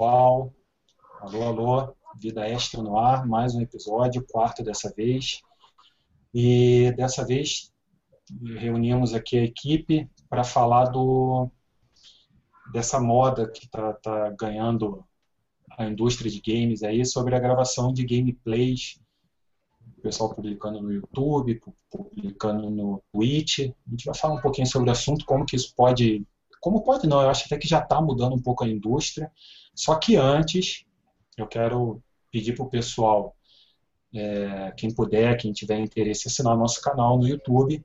pessoal. Alô, alô. Vida Extra no ar, mais um episódio, quarto dessa vez. E dessa vez reunimos aqui a equipe para falar do, dessa moda que está tá ganhando a indústria de games aí sobre a gravação de gameplays. O pessoal publicando no YouTube, publicando no Twitch. A gente vai falar um pouquinho sobre o assunto, como que isso pode. Como pode não, eu acho até que já está mudando um pouco a indústria. Só que antes, eu quero pedir para o pessoal, é, quem puder, quem tiver interesse, assinar nosso canal no YouTube,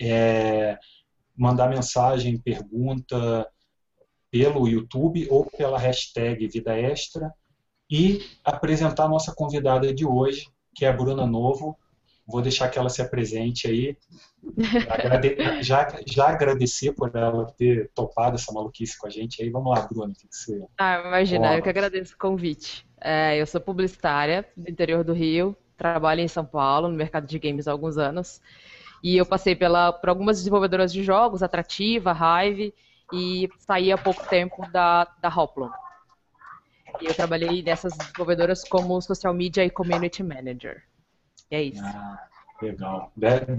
é, mandar mensagem, pergunta pelo YouTube ou pela hashtag Vida Extra e apresentar a nossa convidada de hoje, que é a Bruna Novo. Vou deixar que ela se apresente aí. Agrade... já, já agradecer por ela ter topado essa maluquice com a gente aí. Vamos lá, Bruna. Que você... Ah, imagina, eu que agradeço o convite. É, eu sou publicitária do interior do Rio, trabalho em São Paulo, no mercado de games há alguns anos. E eu passei pela, por algumas desenvolvedoras de jogos, Atrativa, Hive, e saí há pouco tempo da, da Hoplon. E eu trabalhei nessas desenvolvedoras como Social Media e Community Manager. E é isso. Ah, legal.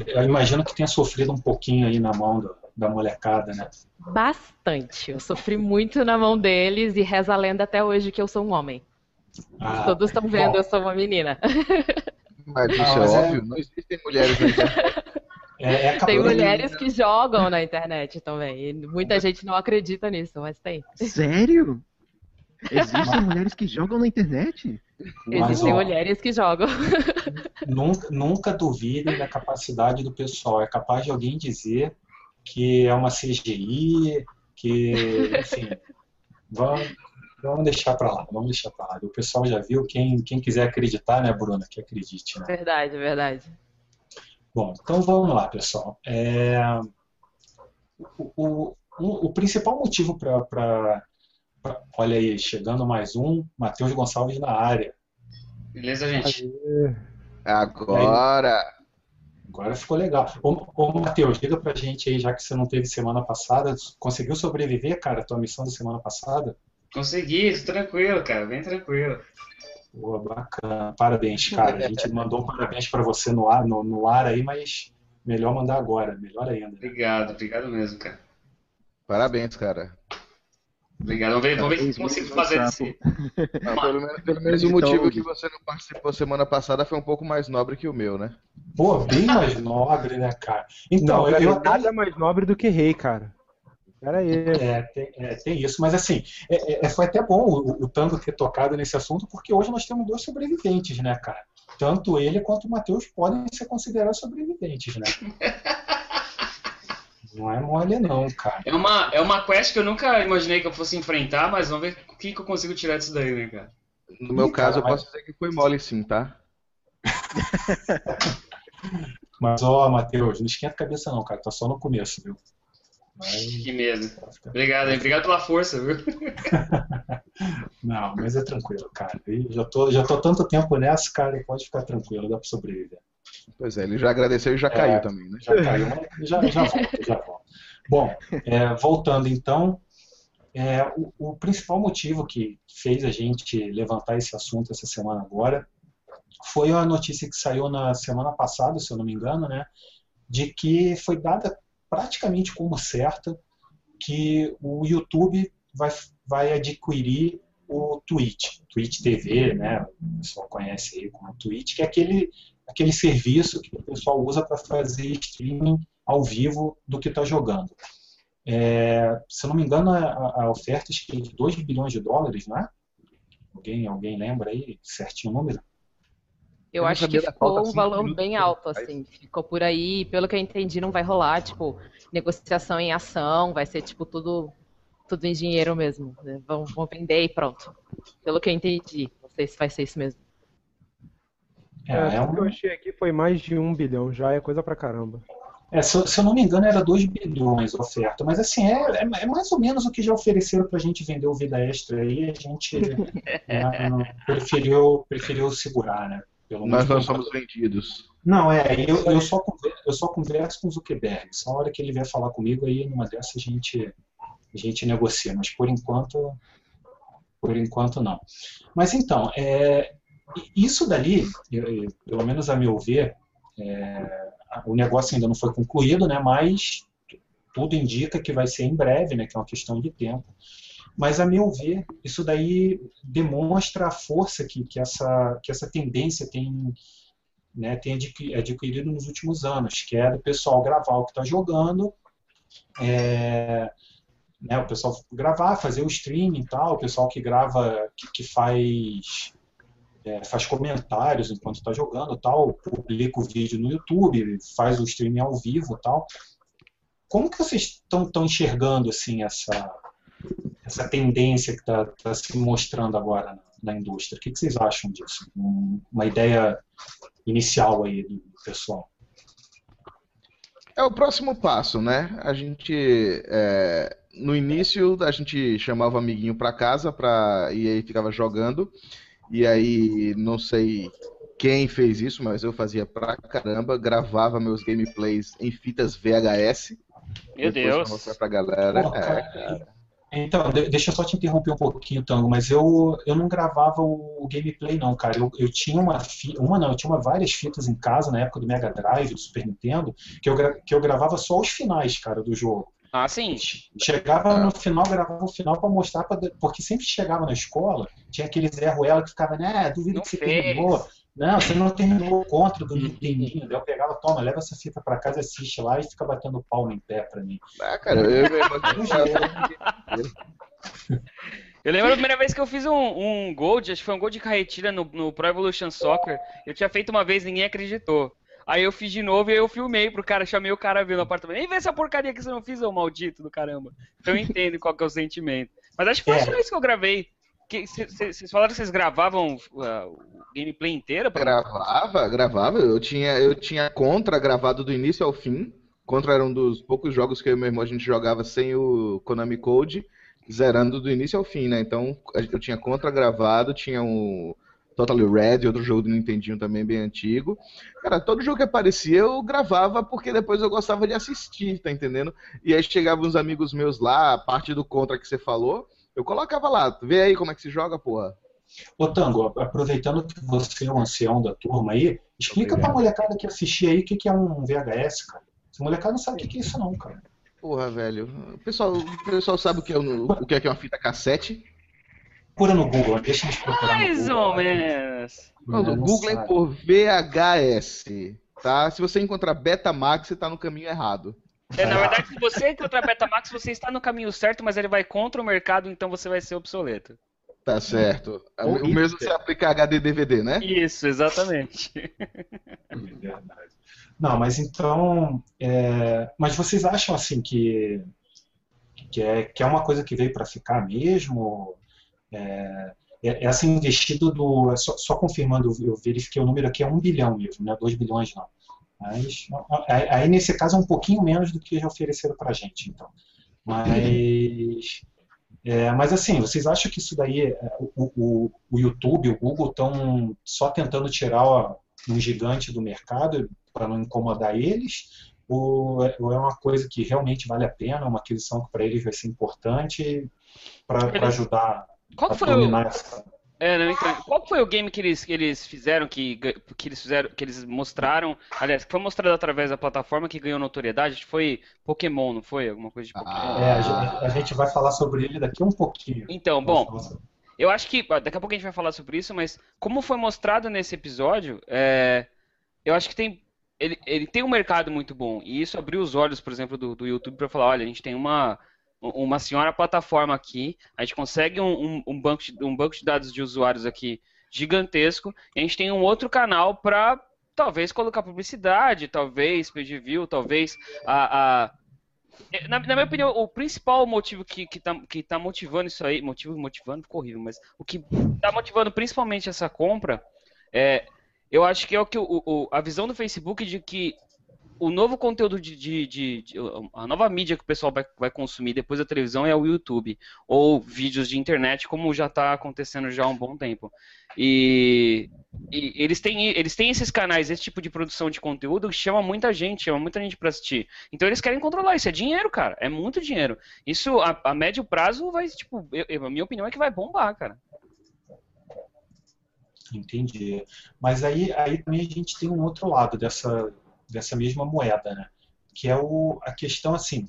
Eu imagino que tenha sofrido um pouquinho aí na mão do, da molecada, né? Bastante. Eu sofri muito na mão deles e reza a lenda até hoje que eu sou um homem. Ah, Todos estão vendo, bom. eu sou uma menina. Mas isso não, é, é óbvio, não existem mulheres na internet. É, é tem mulheres que jogam na internet também. E muita gente não acredita nisso, mas tem. Sério? Existem mulheres que jogam na internet? Existem ó, mulheres que jogam. Nunca, nunca duvidem da capacidade do pessoal. É capaz de alguém dizer que é uma CGI, que, enfim, vamos, vamos deixar para lá, vamos deixar para lá. O pessoal já viu, quem, quem quiser acreditar, né, Bruna, que acredite. Né? Verdade, verdade. Bom, então vamos lá, pessoal. É, o, o, o, principal motivo para. Olha aí, chegando mais um, Matheus Gonçalves na área. Beleza, gente? Agora! Agora ficou legal. Ô, ô Matheus, diga pra gente aí, já que você não teve semana passada, conseguiu sobreviver, cara, a tua missão da semana passada? Consegui, tranquilo, cara, bem tranquilo. Boa, bacana. Parabéns, cara. A gente mandou um parabéns para você no ar, no, no ar aí, mas melhor mandar agora, melhor ainda. Obrigado, obrigado mesmo, cara. Parabéns, cara. Obrigado. Vamos ver, vamos ver se consigo fazer isso. pelo menos, pelo menos o motivo que você não participou semana passada foi um pouco mais nobre que o meu, né? Pô, bem mais nobre, né, cara? Então, não, eu, eu nada mais nobre do que rei, cara. Era aí. É, tem, é, tem isso, mas assim, é, é, é, foi até bom o, o Tango ter tocado nesse assunto, porque hoje nós temos dois sobreviventes, né, cara? Tanto ele quanto o Matheus podem ser considerados sobreviventes, né? Não é mole, não, cara. É uma, é uma quest que eu nunca imaginei que eu fosse enfrentar, mas vamos ver o que, que eu consigo tirar disso daí, né, cara? No meu Ih, caso, cara, eu posso dizer que foi mole sim, tá? mas, ó, Matheus, não esquenta a cabeça não, cara. Tá só no começo, viu? Mas... Que medo. Obrigado, hein? Obrigado pela força, viu? Não, mas é tranquilo, cara. Eu já tô, já tô tanto tempo nessa, cara, pode ficar tranquilo, dá pra sobreviver. Pois é, ele já agradeceu e já é, caiu também, né? Já caiu, já, já volta, já volta. Bom, é, voltando então, é, o, o, principal motivo que fez a gente levantar esse assunto essa semana agora foi a notícia que saiu na semana passada, se eu não me engano, né? De que foi dada praticamente como certa que o YouTube vai, vai adquirir o Twitch, Twitch TV, né? O pessoal conhece aí como Twitch, que é aquele, aquele serviço que o pessoal usa para fazer streaming ao vivo do que está jogando. É, se eu não me engano, a, a oferta é de 2 bilhões de dólares, não é? Alguém, alguém lembra aí certinho o número? Eu, eu acho que ficou um valor bem alto, assim. Ficou por aí, pelo que eu entendi, não vai rolar, tipo, negociação em ação, vai ser, tipo, tudo, tudo em dinheiro mesmo. Né? Vão, vão vender e pronto. Pelo que eu entendi. Não sei se vai ser isso mesmo. É, é, é um... O que eu achei aqui foi mais de um bilhão, já é coisa pra caramba. É, se, se, eu não me engano, era 2 bilhões a oferta, mas assim, é, é, é, mais ou menos o que já ofereceram para a gente vender o Vida Extra aí, a gente né, preferiu, preferiu segurar, né? Pelo Nós não somos vendidos. Não, é, eu, eu, só converso, eu só converso com o Zuckerberg. Só a hora que ele vier falar comigo, aí numa dessas a gente, a gente negocia. Mas por enquanto, por enquanto não. Mas então, é, isso dali, pelo menos a meu ver, é, o negócio ainda não foi concluído, né, mas tudo indica que vai ser em breve, né, que é uma questão de tempo. Mas, a meu ver, isso daí demonstra a força que, que, essa, que essa tendência tem, né, tem adquirido nos últimos anos, que é do pessoal gravar o que está jogando, é, né, o pessoal gravar, fazer o streaming e tal, o pessoal que grava, que, que faz é, faz comentários enquanto está jogando tal, publica o vídeo no YouTube, faz o streaming ao vivo tal. Como que vocês estão enxergando assim essa essa tendência que está tá se mostrando agora na, indústria? O que, que, vocês acham disso? Um, uma ideia inicial aí do pessoal. É o próximo passo, né? A gente é, no início a gente chamava o amiguinho para casa para e aí ficava jogando. E aí não sei quem fez isso, mas eu fazia pra caramba, gravava meus gameplays em fitas VHS. Meu Deus. Pra pra galera. Pô, é, cara. Então, deixa eu só te interromper um pouquinho, Tango, mas eu, eu não gravava o, o gameplay não, cara. Eu, eu tinha uma fita, uma não, eu tinha uma, várias fitas em casa na época do Mega Drive, do Super Nintendo, que eu, que eu gravava só os finais, cara, do jogo. Ah, sim. Chegava no final, gravava o final para mostrar, pra, porque sempre chegava na escola, tinha aquele Zé Ruela que ficava, né, duvido não que você fez. terminou. Não, você não terminou o contra do Nintendinho. Daí eu pegava, toma, leva essa fita pra casa, assiste lá e fica batendo palma em pé pra mim. Ah, cara, eu, eu, eu lembro a primeira vez que eu fiz um, um Gold, acho que foi um Gold de carretilha no, no Pro Evolution Soccer. Eu tinha feito uma vez, ninguém acreditou. Aí eu fiz de novo e aí eu filmei pro cara, chamei o cara ver no apartamento. E vê essa porcaria que você não fiz, ô maldito do caramba. Então eu entendo qual que é o sentimento. Mas acho que foi é. isso que eu gravei. Vocês falaram que vocês gravavam uh, o gameplay inteiro? Pra... Gravava, gravava. Eu tinha, eu tinha Contra gravado do início ao fim. Contra era um dos poucos jogos que eu e meu irmão a gente jogava sem o Konami Code, zerando do início ao fim, né? Então eu tinha Contra gravado, tinha um Totally Red, outro jogo do Nintendinho também bem antigo. Cara, todo jogo que aparecia eu gravava porque depois eu gostava de assistir, tá entendendo? E aí chegavam uns amigos meus lá, a parte do Contra que você falou, eu colocava lá, vê aí como é que se joga, porra. Ô Tango, aproveitando que você é o ancião da turma aí, explica Obrigado. pra molecada que assistir aí o que, que é um VHS, cara. Essa molecada não sabe o que, que é isso não, cara. Porra, velho. O pessoal, o pessoal sabe o que, é, o que é uma fita cassete? Procura no Google, deixa eles procurar Mais ou menos. Não, no Google é por VHS, tá? Se você encontrar Betamax, você tá no caminho errado. É, na verdade, se você encontrar Betamax, você está no caminho certo, mas ele vai contra o mercado, então você vai ser obsoleto. Tá certo. O mesmo se aplica HD DVD, né? Isso, exatamente. É verdade. Não, mas então. É... Mas vocês acham assim que, que, é, que é uma coisa que veio para ficar mesmo? É, é, essa investido do. Só, só, confirmando, eu verifiquei o número aqui, é 1 bilhão mesmo, não é 2 bilhões não. Mas, aí nesse caso é um pouquinho menos do que já ofereceram para a gente, então. Mas, é, mas assim, vocês acham que isso daí, é, o, o, o YouTube, o Google estão só tentando tirar um gigante do mercado para não incomodar eles? Ou, ou é uma coisa que realmente vale a pena, uma aquisição que para eles vai ser importante para ajudar qual foi o... É, não, então, qual foi o game que eles, que eles fizeram, que, que eles fizeram, que eles mostraram, aliás, que foi mostrado através da plataforma que ganhou notoriedade? Foi Pokémon, não foi? Alguma coisa de Pokémon? Ah, é, a gente, a gente, vai falar sobre ele daqui um pouquinho. Então, bom, eu acho que, daqui a pouco a gente vai falar sobre isso, mas como foi mostrado nesse episódio, é, eu acho que tem, ele, ele tem um mercado muito bom, e isso abriu os olhos, por exemplo, do, do YouTube para falar, olha, a gente tem uma uma senhora plataforma aqui, a gente consegue um, um, um, banco de, um banco de dados de usuários aqui gigantesco, e a gente tem um outro canal para talvez colocar publicidade, talvez pedir view, talvez a, a na, na, minha opinião, o principal motivo que, que, tá, que tá motivando isso aí, motivo motivando ficou horrível, mas o que tá motivando principalmente essa compra é, eu acho que é o que o, o, a visão do Facebook de que o novo conteúdo de, de, de, de, A nova mídia que o pessoal vai, vai consumir depois da televisão é o YouTube. Ou vídeos de internet, como já está acontecendo já há um bom tempo. E, e, eles, têm, eles têm esses canais, esse tipo de produção de conteúdo que chama muita gente, chama muita gente para assistir. Então eles querem controlar. Isso é dinheiro, cara. É muito dinheiro. Isso, a, a médio prazo, vai, tipo, eu, a minha opinião é que vai bombar, cara. Entendi. Mas aí, aí também a gente tem um outro lado dessa, dessa mesma moeda, né? Que é o, a questão assim.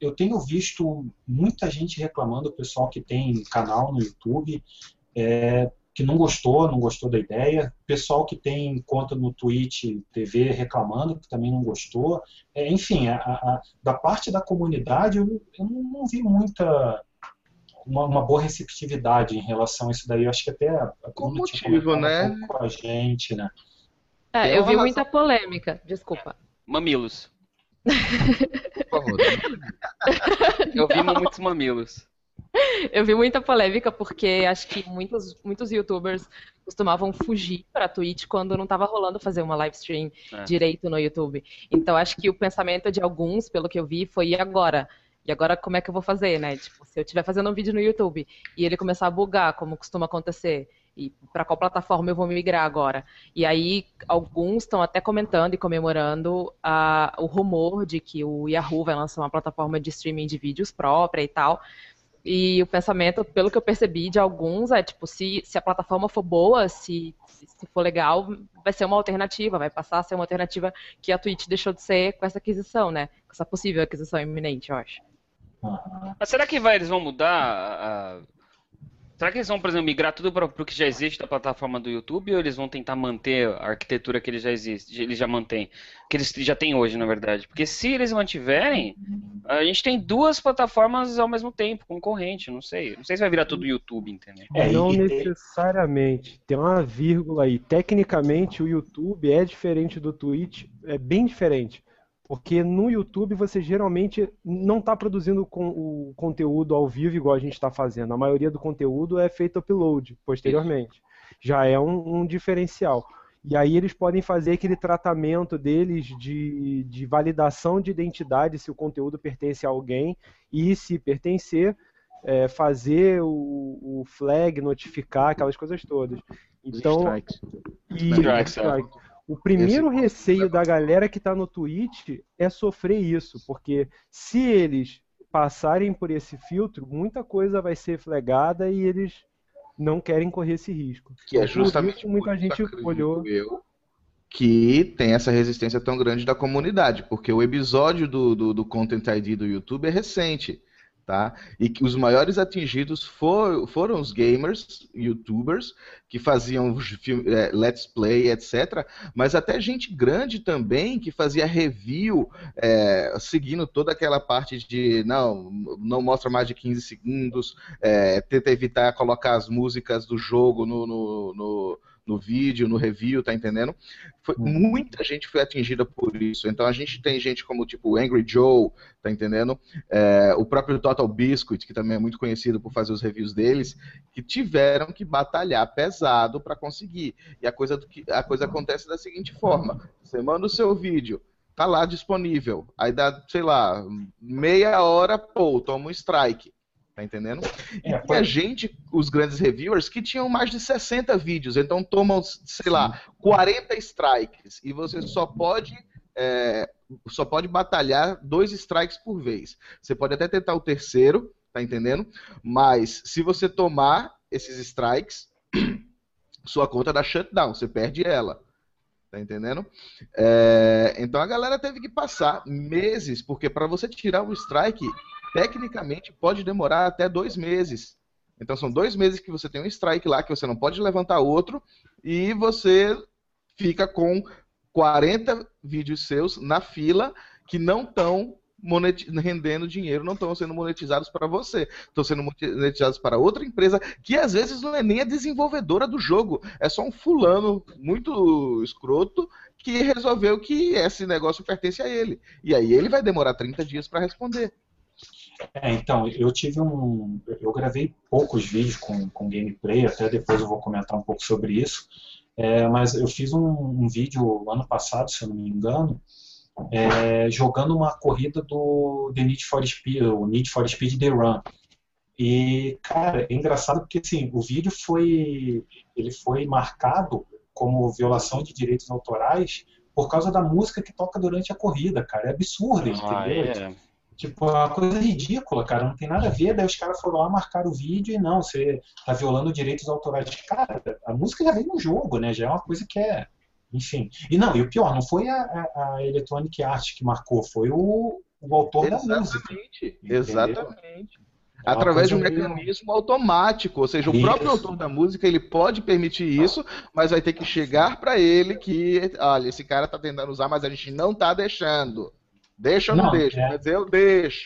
Eu tenho visto muita gente reclamando, o pessoal que tem canal no YouTube, é, que não gostou, não gostou da ideia, pessoal que tem conta no Twitch TV reclamando, que também não gostou. É, enfim, a, a, da parte da comunidade eu, eu não, não vi muita uma, uma, boa receptividade em relação a isso daí. Eu acho que até a Com motivo, né? Com a gente, né? É, eu vi muita polêmica. Desculpa. Mamilos. Por favor. eu vi muitos mamilos. Eu vi muita polêmica porque acho que muitos, muitos youtubers costumavam fugir para Twitch quando não estava rolando fazer uma live stream é. direito no YouTube. Então acho que o pensamento de alguns, pelo que eu vi, foi e agora? E agora como é que eu vou fazer, né? Tipo, se eu estiver fazendo um vídeo no YouTube e ele começar a bugar, como costuma acontecer, e para qual plataforma eu vou migrar agora? E aí alguns estão até comentando e comemorando a, o rumor de que o Yahoo vai lançar uma plataforma de streaming de vídeos própria e tal. E o pensamento, pelo que eu percebi de alguns, é tipo, se, se a plataforma for boa, se, se for legal, vai ser uma alternativa, vai passar a ser uma alternativa que a Twitch deixou de ser com essa aquisição, né? Com essa possível aquisição iminente, eu acho. Mas será que vai, eles vão mudar a, Será que eles vão, por exemplo, migrar tudo para o que já existe da plataforma do YouTube ou eles vão tentar manter a arquitetura que eles já existe, eles já mantêm, que eles já têm hoje, na verdade? Porque se eles mantiverem, a gente tem duas plataformas ao mesmo tempo, concorrente, não sei. Não sei se vai virar tudo YouTube, entendeu? É, não necessariamente. Tem uma vírgula aí. Tecnicamente, o YouTube é diferente do Twitch, é bem diferente. Porque no YouTube você geralmente não está produzindo com o conteúdo ao vivo igual a gente está fazendo. A maioria do conteúdo é feito upload posteriormente. Já é um, um, diferencial. E aí eles podem fazer aquele tratamento deles de, de validação de identidade se o conteúdo pertence a alguém e se pertencer, é, fazer o, o, flag, notificar, aquelas coisas todas. Então, strikes. E, strikes, é. O primeiro Esse... receio da galera que está no Twitch é sofrer isso, porque se eles passarem por esse filtro, muita coisa vai ser flegada e eles não querem correr esse risco. Que é justamente isso, muita gente olhou. eu que tem essa resistência tão grande da comunidade, porque o episódio do, do, do Content ID do YouTube é recente tá? E que os maiores atingidos for, foram os gamers, youtubers, que faziam é, let's play, etc. Mas até gente grande também que fazia review, é, seguindo toda aquela parte de não, não mostra mais de 15 segundos, é, tenta evitar colocar as músicas do jogo no, no, no no vídeo, no review, tá entendendo? Foi, uhum. muita gente foi atingida por isso. Então a gente tem gente como tipo Angry Joe, tá entendendo? É, o próprio Total Biscuit, que também é muito conhecido por fazer os reviews deles, que tiveram que batalhar pesado para conseguir. E a coisa, do que, a coisa acontece da seguinte forma: você manda o seu vídeo, tá lá disponível. Aí dá, sei lá, meia hora, pô, toma um strike. Tá entendendo? É, e a gente, os grandes reviewers, que tinham mais de 60 vídeos, então tomam, sei lá, 40 strikes. E você só pode. É, só pode batalhar dois strikes por vez. Você pode até tentar o terceiro, tá entendendo? Mas se você tomar esses strikes, sua conta dá shutdown, você perde ela. Tá entendendo? É, então a galera teve que passar meses, porque para você tirar o strike, tecnicamente pode demorar até dois meses. Então são dois meses que você tem um strike lá, que você não pode levantar outro, e você fica com 40 vídeos seus na fila que não estão rendendo dinheiro, não estão sendo monetizados para você. Estão sendo monetizados para outra empresa que às vezes não é nem a desenvolvedora do jogo. É só um fulano muito escroto que resolveu que esse negócio pertence a ele. E aí ele vai demorar 30 dias para responder. É, então, eu tive um. Eu gravei poucos vídeos com, com gameplay, até depois eu vou comentar um pouco sobre isso. É, mas eu fiz um, um, vídeo ano passado, se eu não me engano, é, jogando uma corrida do The Need for Speed, o Need for Speed The Run. E, cara, é engraçado porque assim, o vídeo foi ele foi marcado como violação de direitos autorais por causa da música que toca durante a corrida, cara. É absurdo, ah, entendeu? É. Tipo, é uma coisa ridícula, cara. Não tem nada a ver. Daí os caras foram lá marcar o vídeo e não, você tá violando direitos autorais. Cara, a música já vem no jogo, né? Já é uma coisa que é. Enfim. E não, e o pior, não foi a, a, a Electronic Arts que marcou, foi o, o autor exatamente, da música. Exatamente. É Através de um mecanismo automático, ou seja, o isso. próprio autor da música ele pode permitir isso, mas vai ter que chegar para ele que, olha, esse cara tá tentando usar, mas a gente não tá deixando. Deixa ou não, não deixa? É... Mas eu deixo.